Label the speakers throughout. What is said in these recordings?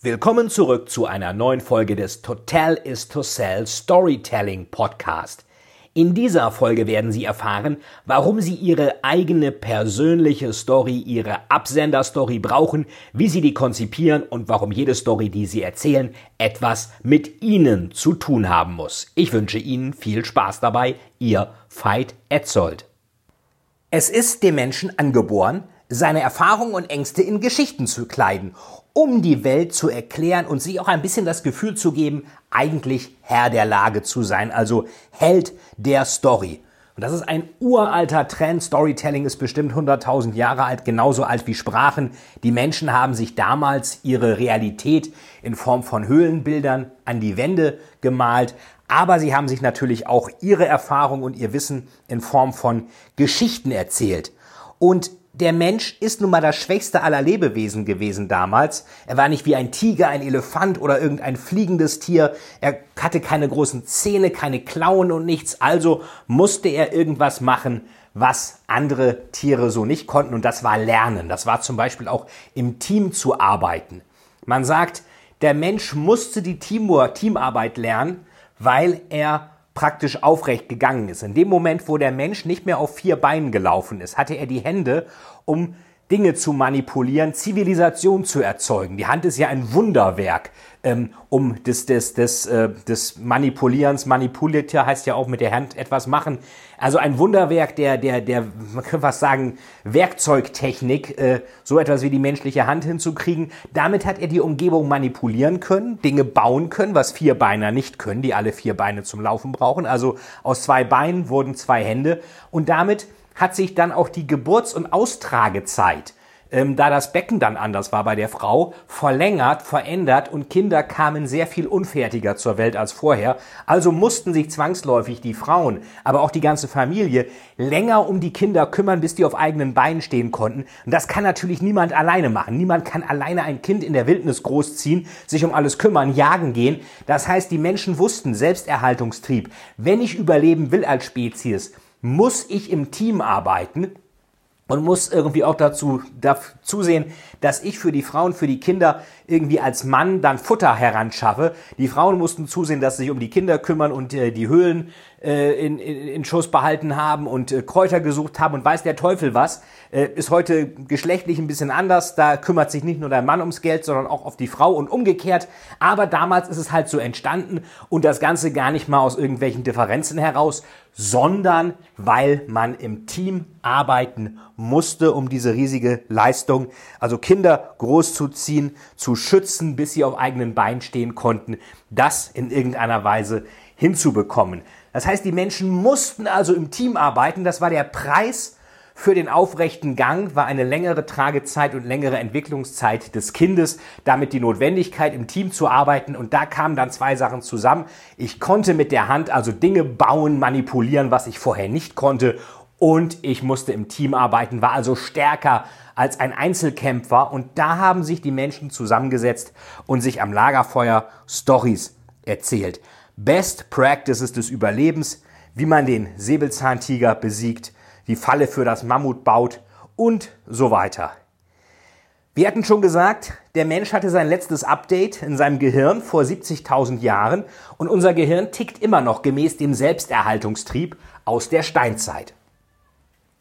Speaker 1: Willkommen zurück zu einer neuen Folge des Total is to Sell Storytelling Podcast. In dieser Folge werden Sie erfahren, warum Sie Ihre eigene persönliche Story, Ihre Absenderstory brauchen, wie Sie die konzipieren und warum jede Story, die Sie erzählen, etwas mit Ihnen zu tun haben muss. Ich wünsche Ihnen viel Spaß dabei, Ihr Veit Etzold. Es ist dem Menschen angeboren, seine Erfahrungen und Ängste in Geschichten zu kleiden, um die Welt zu erklären und sich auch ein bisschen das Gefühl zu geben, eigentlich Herr der Lage zu sein, also Held der Story. Und das ist ein uralter Trend. Storytelling ist bestimmt 100.000 Jahre alt, genauso alt wie Sprachen. Die Menschen haben sich damals ihre Realität in Form von Höhlenbildern an die Wände gemalt. Aber sie haben sich natürlich auch ihre Erfahrung und ihr Wissen in Form von Geschichten erzählt. Und der Mensch ist nun mal das schwächste aller Lebewesen gewesen damals. Er war nicht wie ein Tiger, ein Elefant oder irgendein fliegendes Tier. Er hatte keine großen Zähne, keine Klauen und nichts. Also musste er irgendwas machen, was andere Tiere so nicht konnten. Und das war Lernen. Das war zum Beispiel auch im Team zu arbeiten. Man sagt, der Mensch musste die Teamarbeit lernen, weil er praktisch aufrecht gegangen ist. In dem Moment, wo der Mensch nicht mehr auf vier Beinen gelaufen ist, hatte er die Hände, um Dinge zu manipulieren, Zivilisation zu erzeugen. Die Hand ist ja ein Wunderwerk, ähm, um des, des, des, äh, des Manipulierens, Manipulierter heißt ja auch mit der Hand etwas machen. Also ein Wunderwerk der, der, der, man könnte fast sagen, Werkzeugtechnik, äh, so etwas wie die menschliche Hand hinzukriegen. Damit hat er die Umgebung manipulieren können, Dinge bauen können, was Vierbeiner nicht können, die alle vier Beine zum Laufen brauchen. Also aus zwei Beinen wurden zwei Hände und damit hat sich dann auch die Geburts- und Austragezeit, ähm, da das Becken dann anders war bei der Frau, verlängert, verändert und Kinder kamen sehr viel unfertiger zur Welt als vorher. Also mussten sich zwangsläufig die Frauen, aber auch die ganze Familie länger um die Kinder kümmern, bis die auf eigenen Beinen stehen konnten. Und das kann natürlich niemand alleine machen. Niemand kann alleine ein Kind in der Wildnis großziehen, sich um alles kümmern, jagen gehen. Das heißt, die Menschen wussten, Selbsterhaltungstrieb, wenn ich überleben will als Spezies, muss ich im Team arbeiten und muss irgendwie auch dazu, dazu sehen, dass ich für die Frauen, für die Kinder irgendwie als Mann dann Futter heranschaffe. Die Frauen mussten zusehen, dass sie sich um die Kinder kümmern und äh, die Höhlen in, in, in Schuss behalten haben und äh, Kräuter gesucht haben und weiß der Teufel was. Äh, ist heute geschlechtlich ein bisschen anders. Da kümmert sich nicht nur der Mann ums Geld, sondern auch auf die Frau und umgekehrt. Aber damals ist es halt so entstanden und das Ganze gar nicht mal aus irgendwelchen Differenzen heraus, sondern weil man im Team arbeiten musste, um diese riesige Leistung, also Kinder großzuziehen, zu schützen, bis sie auf eigenen Beinen stehen konnten, das in irgendeiner Weise hinzubekommen. Das heißt, die Menschen mussten also im Team arbeiten. Das war der Preis für den aufrechten Gang, war eine längere Tragezeit und längere Entwicklungszeit des Kindes, damit die Notwendigkeit im Team zu arbeiten. Und da kamen dann zwei Sachen zusammen. Ich konnte mit der Hand also Dinge bauen, manipulieren, was ich vorher nicht konnte. Und ich musste im Team arbeiten, war also stärker als ein Einzelkämpfer. Und da haben sich die Menschen zusammengesetzt und sich am Lagerfeuer Stories erzählt. Best Practices des Überlebens, wie man den Säbelzahntiger besiegt, die Falle für das Mammut baut und so weiter. Wir hatten schon gesagt, der Mensch hatte sein letztes Update in seinem Gehirn vor 70.000 Jahren und unser Gehirn tickt immer noch gemäß dem Selbsterhaltungstrieb aus der Steinzeit.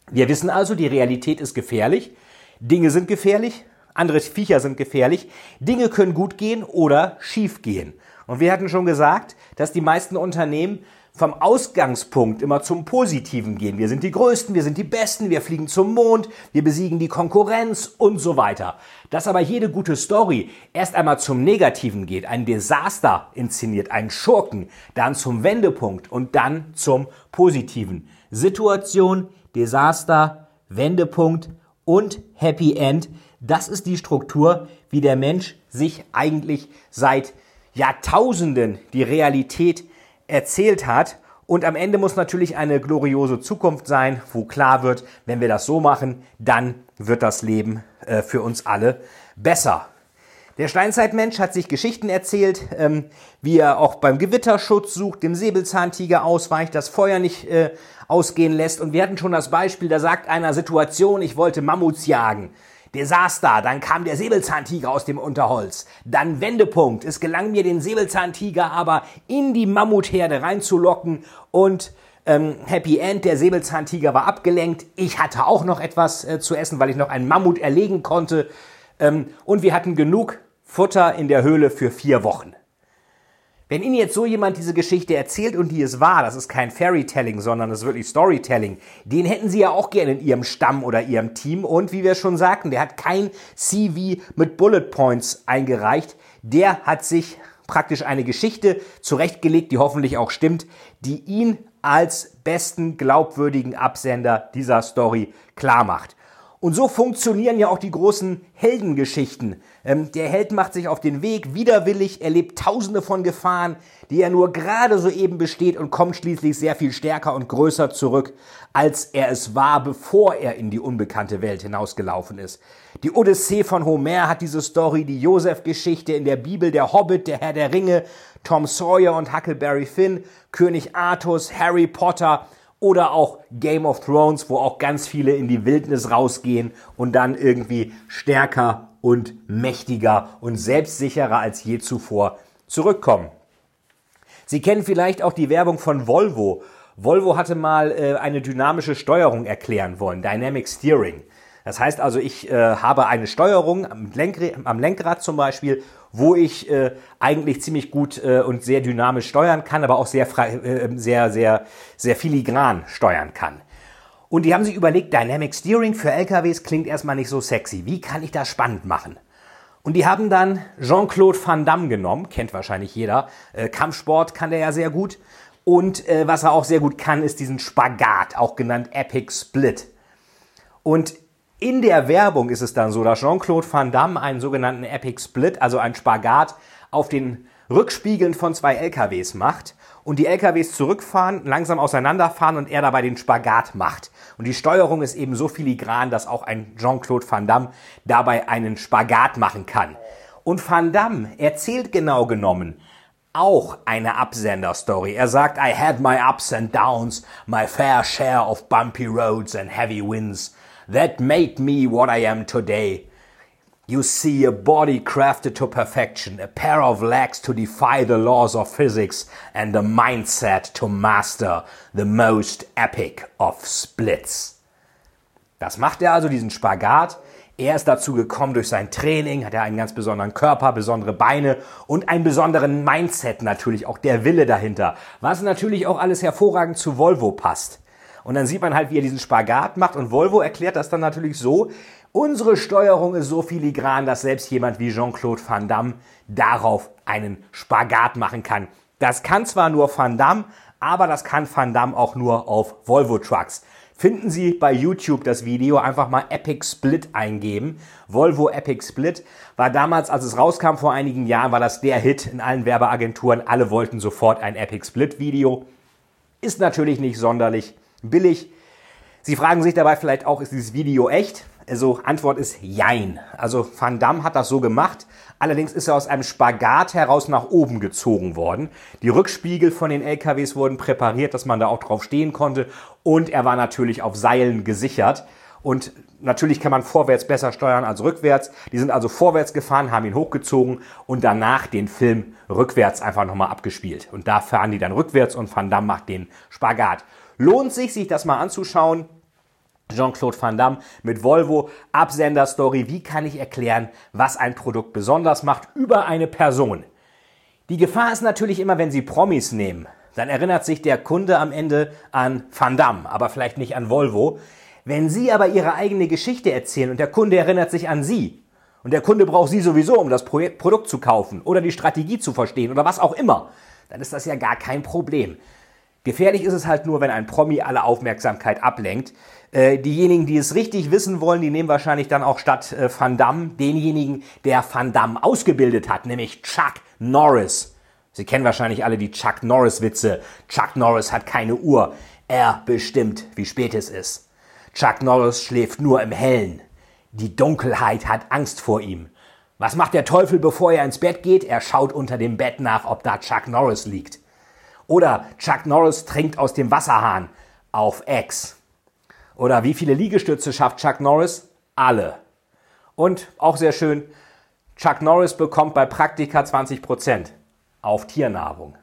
Speaker 1: Wir wissen also, die Realität ist gefährlich, Dinge sind gefährlich, andere Viecher sind gefährlich, Dinge können gut gehen oder schief gehen. Und wir hatten schon gesagt, dass die meisten Unternehmen vom Ausgangspunkt immer zum Positiven gehen. Wir sind die Größten, wir sind die Besten, wir fliegen zum Mond, wir besiegen die Konkurrenz und so weiter. Dass aber jede gute Story erst einmal zum Negativen geht, ein Desaster inszeniert, einen Schurken, dann zum Wendepunkt und dann zum Positiven. Situation, Desaster, Wendepunkt und Happy End Das ist die Struktur, wie der Mensch sich eigentlich seit Jahrtausenden die Realität erzählt hat. Und am Ende muss natürlich eine gloriose Zukunft sein, wo klar wird, wenn wir das so machen, dann wird das Leben äh, für uns alle besser. Der Steinzeitmensch hat sich Geschichten erzählt, ähm, wie er auch beim Gewitterschutz sucht, dem Säbelzahntiger ausweicht, das Feuer nicht äh, ausgehen lässt. Und wir hatten schon das Beispiel, da sagt einer Situation, ich wollte Mammuts jagen. Da, dann kam der Säbelzahntiger aus dem Unterholz. Dann Wendepunkt. Es gelang mir, den Säbelzahntiger aber in die Mammutherde reinzulocken und ähm, Happy End, der Säbelzahntiger war abgelenkt. Ich hatte auch noch etwas äh, zu essen, weil ich noch einen Mammut erlegen konnte. Ähm, und wir hatten genug Futter in der Höhle für vier Wochen. Wenn Ihnen jetzt so jemand diese Geschichte erzählt und die es war, das ist kein Fairytelling, sondern das ist wirklich Storytelling, den hätten Sie ja auch gerne in Ihrem Stamm oder Ihrem Team. Und wie wir schon sagten, der hat kein CV mit Bullet Points eingereicht. Der hat sich praktisch eine Geschichte zurechtgelegt, die hoffentlich auch stimmt, die ihn als besten glaubwürdigen Absender dieser Story klar macht. Und so funktionieren ja auch die großen Heldengeschichten. Ähm, der Held macht sich auf den Weg, widerwillig, erlebt tausende von Gefahren, die er nur gerade so eben besteht und kommt schließlich sehr viel stärker und größer zurück, als er es war, bevor er in die unbekannte Welt hinausgelaufen ist. Die Odyssee von Homer hat diese Story, die Josef-Geschichte in der Bibel, der Hobbit, der Herr der Ringe, Tom Sawyer und Huckleberry Finn, König Artus, Harry Potter, oder auch Game of Thrones, wo auch ganz viele in die Wildnis rausgehen und dann irgendwie stärker und mächtiger und selbstsicherer als je zuvor zurückkommen. Sie kennen vielleicht auch die Werbung von Volvo. Volvo hatte mal äh, eine dynamische Steuerung erklären wollen, Dynamic Steering. Das heißt also, ich äh, habe eine Steuerung am, Lenkrad, am Lenkrad zum Beispiel, wo ich äh, eigentlich ziemlich gut äh, und sehr dynamisch steuern kann, aber auch sehr, frei, äh, sehr, sehr, sehr filigran steuern kann. Und die haben sich überlegt, Dynamic Steering für LKWs klingt erstmal nicht so sexy. Wie kann ich das spannend machen? Und die haben dann Jean-Claude Van Damme genommen, kennt wahrscheinlich jeder. Äh, Kampfsport kann der ja sehr gut. Und äh, was er auch sehr gut kann, ist diesen Spagat, auch genannt Epic Split. Und in der Werbung ist es dann so, dass Jean-Claude Van Damme einen sogenannten Epic Split, also einen Spagat, auf den Rückspiegeln von zwei LKWs macht und die LKWs zurückfahren, langsam auseinanderfahren und er dabei den Spagat macht. Und die Steuerung ist eben so filigran, dass auch ein Jean-Claude Van Damme dabei einen Spagat machen kann. Und Van Damme erzählt genau genommen auch eine Absender-Story. Er sagt, I had my ups and downs, my fair share of bumpy roads and heavy winds that made me what I am today. You see a body crafted to perfection, a pair of legs to defy the laws of physics, and a mindset to master the most epic of splits. Das macht er also, diesen Spagat. Er ist dazu gekommen durch sein Training, hat er einen ganz besonderen Körper, besondere Beine und einen besonderen Mindset natürlich, auch der Wille dahinter, was natürlich auch alles hervorragend zu Volvo passt. Und dann sieht man halt, wie er diesen Spagat macht. Und Volvo erklärt das dann natürlich so, unsere Steuerung ist so filigran, dass selbst jemand wie Jean-Claude Van Damme darauf einen Spagat machen kann. Das kann zwar nur Van Damme, aber das kann Van Damme auch nur auf Volvo Trucks. Finden Sie bei YouTube das Video, einfach mal Epic Split eingeben. Volvo Epic Split war damals, als es rauskam vor einigen Jahren, war das der Hit in allen Werbeagenturen. Alle wollten sofort ein Epic Split Video. Ist natürlich nicht sonderlich billig. Sie fragen sich dabei vielleicht auch, ist dieses Video echt? Also Antwort ist Jein. Also Van Damme hat das so gemacht. Allerdings ist er aus einem Spagat heraus nach oben gezogen worden. Die Rückspiegel von den LKWs wurden präpariert, dass man da auch drauf stehen konnte. Und er war natürlich auf Seilen gesichert. Und natürlich kann man vorwärts besser steuern als rückwärts. Die sind also vorwärts gefahren, haben ihn hochgezogen und danach den Film rückwärts einfach nochmal abgespielt. Und da fahren die dann rückwärts und Van Damme macht den Spagat. Lohnt sich, sich das mal anzuschauen. Jean-Claude Van Damme mit Volvo, Absender-Story. Wie kann ich erklären, was ein Produkt besonders macht über eine Person? Die Gefahr ist natürlich immer, wenn Sie Promis nehmen, dann erinnert sich der Kunde am Ende an Van Damme, aber vielleicht nicht an Volvo. Wenn Sie aber Ihre eigene Geschichte erzählen und der Kunde erinnert sich an Sie und der Kunde braucht Sie sowieso, um das Produkt zu kaufen oder die Strategie zu verstehen oder was auch immer, dann ist das ja gar kein Problem. Gefährlich ist es halt nur, wenn ein Promi alle Aufmerksamkeit ablenkt. Äh, diejenigen, die es richtig wissen wollen, die nehmen wahrscheinlich dann auch statt äh, Van Damme denjenigen, der Van Damme ausgebildet hat, nämlich Chuck Norris. Sie kennen wahrscheinlich alle die Chuck Norris-Witze. Chuck Norris hat keine Uhr. Er bestimmt, wie spät es ist. Chuck Norris schläft nur im Hellen. Die Dunkelheit hat Angst vor ihm. Was macht der Teufel, bevor er ins Bett geht? Er schaut unter dem Bett nach, ob da Chuck Norris liegt. Oder Chuck Norris trinkt aus dem Wasserhahn auf X. Oder wie viele Liegestütze schafft Chuck Norris? Alle. Und auch sehr schön, Chuck Norris bekommt bei Praktika 20% auf Tiernahrung.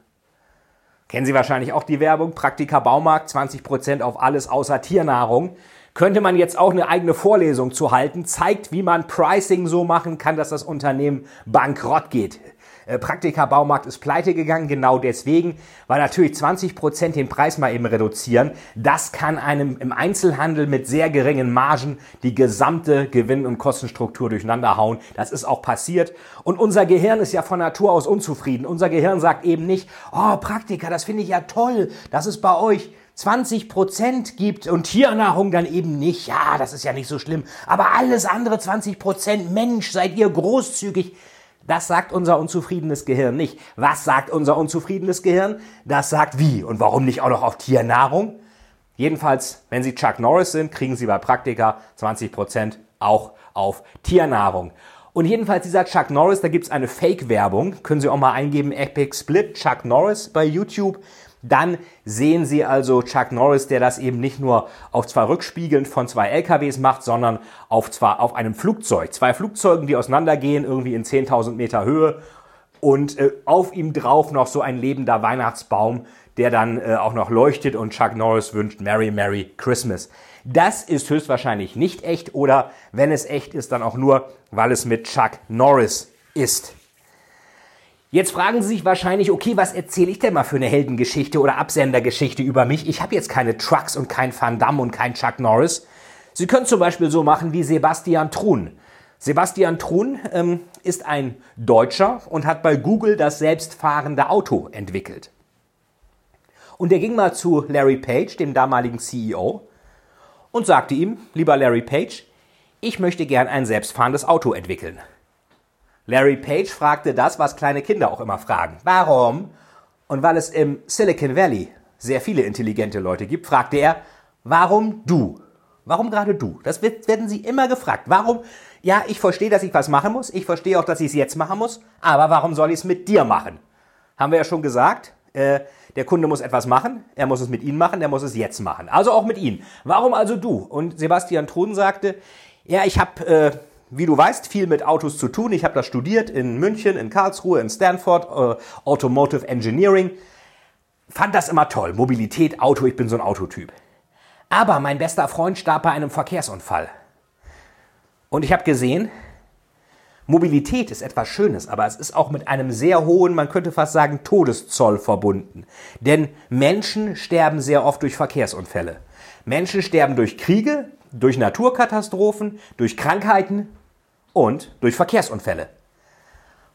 Speaker 1: Kennen Sie wahrscheinlich auch die Werbung, Praktika Baumarkt, 20% auf alles außer Tiernahrung. Könnte man jetzt auch eine eigene Vorlesung zu halten, zeigt, wie man Pricing so machen kann, dass das Unternehmen bankrott geht. Äh, Praktika Baumarkt ist pleite gegangen, genau deswegen, weil natürlich 20 Prozent den Preis mal eben reduzieren. Das kann einem im Einzelhandel mit sehr geringen Margen die gesamte Gewinn- und Kostenstruktur durcheinander hauen. Das ist auch passiert. Und unser Gehirn ist ja von Natur aus unzufrieden. Unser Gehirn sagt eben nicht, oh, Praktika, das finde ich ja toll, das ist bei euch 20 Prozent gibt und Tiernahrung dann eben nicht. Ja, das ist ja nicht so schlimm. Aber alles andere 20 Prozent, Mensch, seid ihr großzügig. Das sagt unser unzufriedenes Gehirn nicht. Was sagt unser unzufriedenes Gehirn? Das sagt wie und warum nicht auch noch auf Tiernahrung? Jedenfalls, wenn Sie Chuck Norris sind, kriegen Sie bei Praktika 20% auch auf Tiernahrung. Und jedenfalls dieser Chuck Norris, da gibt's eine Fake-Werbung. Können Sie auch mal eingeben, Epic Split Chuck Norris bei YouTube. Dann sehen Sie also Chuck Norris, der das eben nicht nur auf zwei Rückspiegeln von zwei LKWs macht, sondern auf, zwar auf einem Flugzeug. Zwei Flugzeugen, die auseinandergehen, irgendwie in 10.000 Meter Höhe und äh, auf ihm drauf noch so ein lebender Weihnachtsbaum, der dann äh, auch noch leuchtet und Chuck Norris wünscht Merry Merry Christmas. Das ist höchstwahrscheinlich nicht echt oder wenn es echt ist, dann auch nur, weil es mit Chuck Norris ist. Jetzt fragen Sie sich wahrscheinlich, okay, was erzähle ich denn mal für eine Heldengeschichte oder Absendergeschichte über mich? Ich habe jetzt keine Trucks und kein Van Damme und kein Chuck Norris. Sie können zum Beispiel so machen wie Sebastian Truhn. Sebastian Truhn ähm, ist ein Deutscher und hat bei Google das selbstfahrende Auto entwickelt. Und er ging mal zu Larry Page, dem damaligen CEO, und sagte ihm, lieber Larry Page, ich möchte gern ein selbstfahrendes Auto entwickeln. Larry Page fragte das, was kleine Kinder auch immer fragen. Warum? Und weil es im Silicon Valley sehr viele intelligente Leute gibt, fragte er, warum du? Warum gerade du? Das wird, werden sie immer gefragt. Warum? Ja, ich verstehe, dass ich was machen muss. Ich verstehe auch, dass ich es jetzt machen muss. Aber warum soll ich es mit dir machen? Haben wir ja schon gesagt. Äh, der Kunde muss etwas machen. Er muss es mit Ihnen machen. Er muss es jetzt machen. Also auch mit Ihnen. Warum also du? Und Sebastian Thun sagte, ja, ich habe äh, wie du weißt, viel mit Autos zu tun. Ich habe das studiert in München, in Karlsruhe, in Stanford, äh, Automotive Engineering. Fand das immer toll. Mobilität, Auto, ich bin so ein Autotyp. Aber mein bester Freund starb bei einem Verkehrsunfall. Und ich habe gesehen, Mobilität ist etwas Schönes, aber es ist auch mit einem sehr hohen, man könnte fast sagen, Todeszoll verbunden. Denn Menschen sterben sehr oft durch Verkehrsunfälle. Menschen sterben durch Kriege, durch Naturkatastrophen, durch Krankheiten und durch Verkehrsunfälle.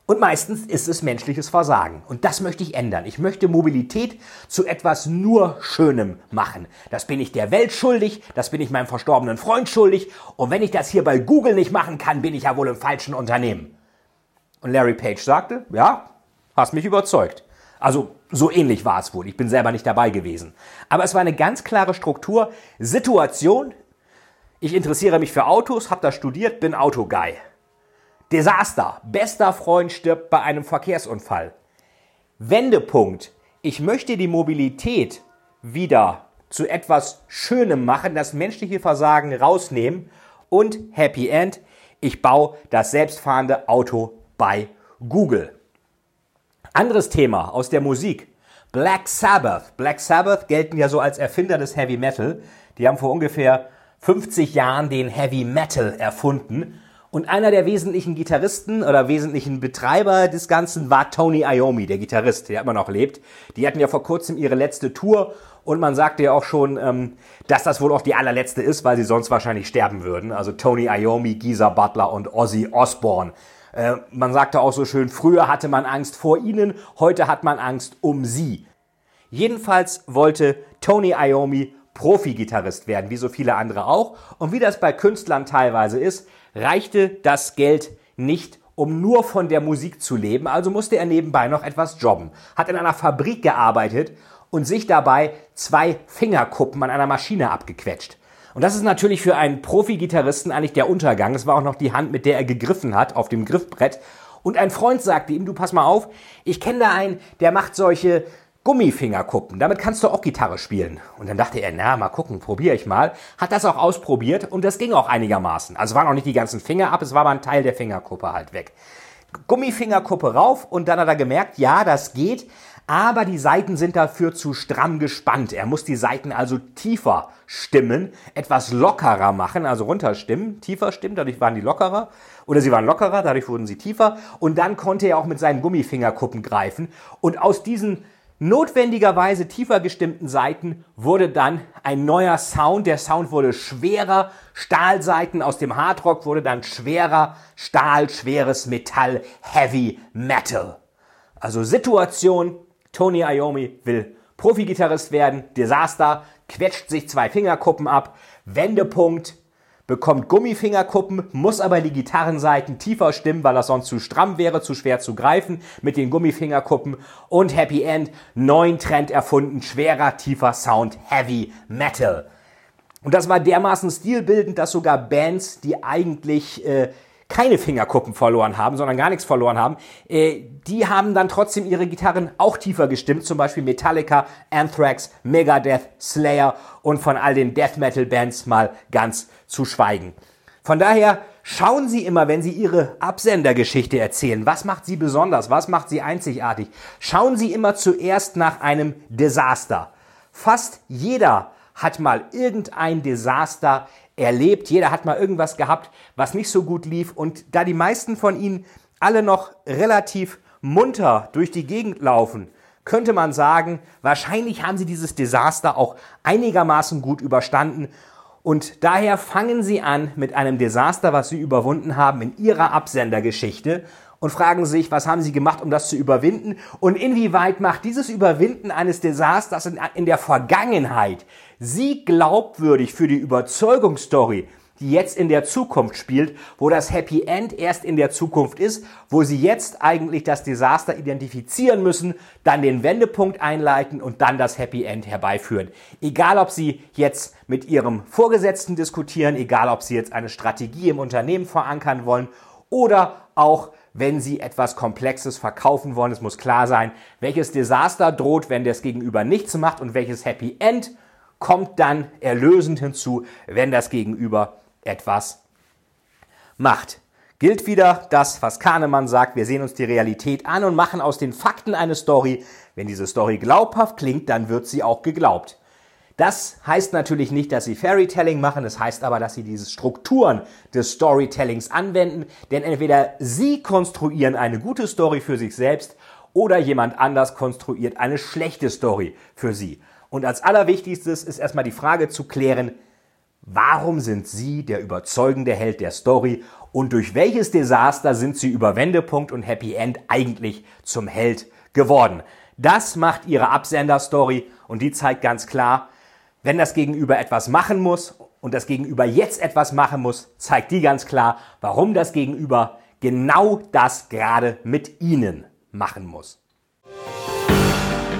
Speaker 1: Und meistens ist es menschliches Versagen. Und das möchte ich ändern. Ich möchte Mobilität zu etwas nur Schönem machen. Das bin ich der Welt schuldig, das bin ich meinem verstorbenen Freund schuldig. Und wenn ich das hier bei Google nicht machen kann, bin ich ja wohl im falschen Unternehmen. Und Larry Page sagte, ja, hast mich überzeugt. Also so ähnlich war es wohl. Ich bin selber nicht dabei gewesen. Aber es war eine ganz klare Struktur. Situation, ich interessiere mich für Autos, habe da studiert, bin Autoguy. Desaster. Bester Freund stirbt bei einem Verkehrsunfall. Wendepunkt. Ich möchte die Mobilität wieder zu etwas Schönem machen, das menschliche Versagen rausnehmen und Happy End. Ich baue das selbstfahrende Auto bei Google. Anderes Thema aus der Musik. Black Sabbath. Black Sabbath gelten ja so als Erfinder des Heavy Metal. Die haben vor ungefähr 50 Jahren den Heavy Metal erfunden. Und einer der wesentlichen Gitarristen oder wesentlichen Betreiber des Ganzen war Tony Iommi, der Gitarrist, der immer noch lebt. Die hatten ja vor kurzem ihre letzte Tour und man sagte ja auch schon, ähm, dass das wohl auch die allerletzte ist, weil sie sonst wahrscheinlich sterben würden. Also Tony Iommi, Geezer Butler und Ozzy Osbourne. Äh, man sagte auch so schön, früher hatte man Angst vor ihnen, heute hat man Angst um sie. Jedenfalls wollte Tony Iommi Profi-Gitarrist werden, wie so viele andere auch. Und wie das bei Künstlern teilweise ist, reichte das Geld nicht, um nur von der Musik zu leben. Also musste er nebenbei noch etwas jobben. Hat in einer Fabrik gearbeitet und sich dabei zwei Fingerkuppen an einer Maschine abgequetscht. Und das ist natürlich für einen Profi-Gitarristen eigentlich der Untergang. Es war auch noch die Hand, mit der er gegriffen hat auf dem Griffbrett. Und ein Freund sagte ihm, du pass mal auf, ich kenne da einen, der macht solche Gummifingerkuppen. Damit kannst du auch Gitarre spielen. Und dann dachte er, na, mal gucken, probiere ich mal. Hat das auch ausprobiert und das ging auch einigermaßen. Also waren auch nicht die ganzen Finger ab, es war aber ein Teil der Fingerkuppe halt weg. Gummifingerkuppe rauf und dann hat er gemerkt, ja, das geht, aber die Seiten sind dafür zu stramm gespannt. Er muss die Seiten also tiefer stimmen, etwas lockerer machen, also runterstimmen, tiefer stimmen, dadurch waren die lockerer. Oder sie waren lockerer, dadurch wurden sie tiefer. Und dann konnte er auch mit seinen Gummifingerkuppen greifen. Und aus diesen notwendigerweise tiefer gestimmten Seiten wurde dann ein neuer Sound. Der Sound wurde schwerer. Stahlseiten aus dem Hardrock wurde dann schwerer. Stahl, schweres Metall, Heavy Metal. Also Situation, Tony Iommi will Profi-Gitarrist werden, Desaster, quetscht sich zwei Fingerkuppen ab, Wendepunkt, bekommt Gummifingerkuppen, muss aber die Gitarrenseiten tiefer stimmen, weil das sonst zu stramm wäre, zu schwer zu greifen mit den Gummifingerkuppen und Happy End, neuen Trend erfunden, schwerer, tiefer Sound, Heavy Metal. Und das war dermaßen stilbildend, dass sogar Bands, die eigentlich äh, keine Fingerkuppen verloren haben, sondern gar nichts verloren haben, äh, die haben dann trotzdem ihre Gitarren auch tiefer gestimmt, zum Beispiel Metallica, Anthrax, Megadeth, Slayer und von all den Death Metal Bands mal ganz zu schweigen. Von daher schauen Sie immer, wenn Sie Ihre Absendergeschichte erzählen, was macht Sie besonders, was macht Sie einzigartig. Schauen Sie immer zuerst nach einem Desaster. Fast jeder hat mal irgendein Desaster erlebt. Jeder hat mal irgendwas gehabt, was nicht so gut lief. Und da die meisten von Ihnen alle noch relativ munter durch die Gegend laufen, könnte man sagen, wahrscheinlich haben Sie dieses Desaster auch einigermaßen gut überstanden. Und daher fangen Sie an mit einem Desaster, was Sie überwunden haben in Ihrer Absendergeschichte und fragen sich, was haben Sie gemacht, um das zu überwinden und inwieweit macht dieses Überwinden eines Desasters in, in der Vergangenheit Sie glaubwürdig für die Überzeugungsstory, die jetzt in der Zukunft spielt, wo das Happy End erst in der Zukunft ist, wo sie jetzt eigentlich das Desaster identifizieren müssen, dann den Wendepunkt einleiten und dann das Happy End herbeiführen. Egal, ob sie jetzt mit ihrem Vorgesetzten diskutieren, egal, ob sie jetzt eine Strategie im Unternehmen verankern wollen oder auch wenn Sie etwas Komplexes verkaufen wollen. Es muss klar sein, welches Desaster droht, wenn das Gegenüber nichts macht und welches Happy End kommt dann erlösend hinzu, wenn das Gegenüber etwas macht. Gilt wieder das, was Kahnemann sagt, wir sehen uns die Realität an und machen aus den Fakten eine Story. Wenn diese Story glaubhaft klingt, dann wird sie auch geglaubt. Das heißt natürlich nicht, dass sie Fairytelling machen, das heißt aber, dass sie diese Strukturen des Storytellings anwenden, denn entweder sie konstruieren eine gute Story für sich selbst oder jemand anders konstruiert eine schlechte Story für sie. Und als allerwichtigstes ist erstmal die Frage zu klären, warum sind Sie der überzeugende Held der Story und durch welches Desaster sind Sie über Wendepunkt und Happy End eigentlich zum Held geworden? Das macht Ihre Absender-Story und die zeigt ganz klar, wenn das Gegenüber etwas machen muss und das Gegenüber jetzt etwas machen muss, zeigt die ganz klar, warum das Gegenüber genau das gerade mit Ihnen machen muss.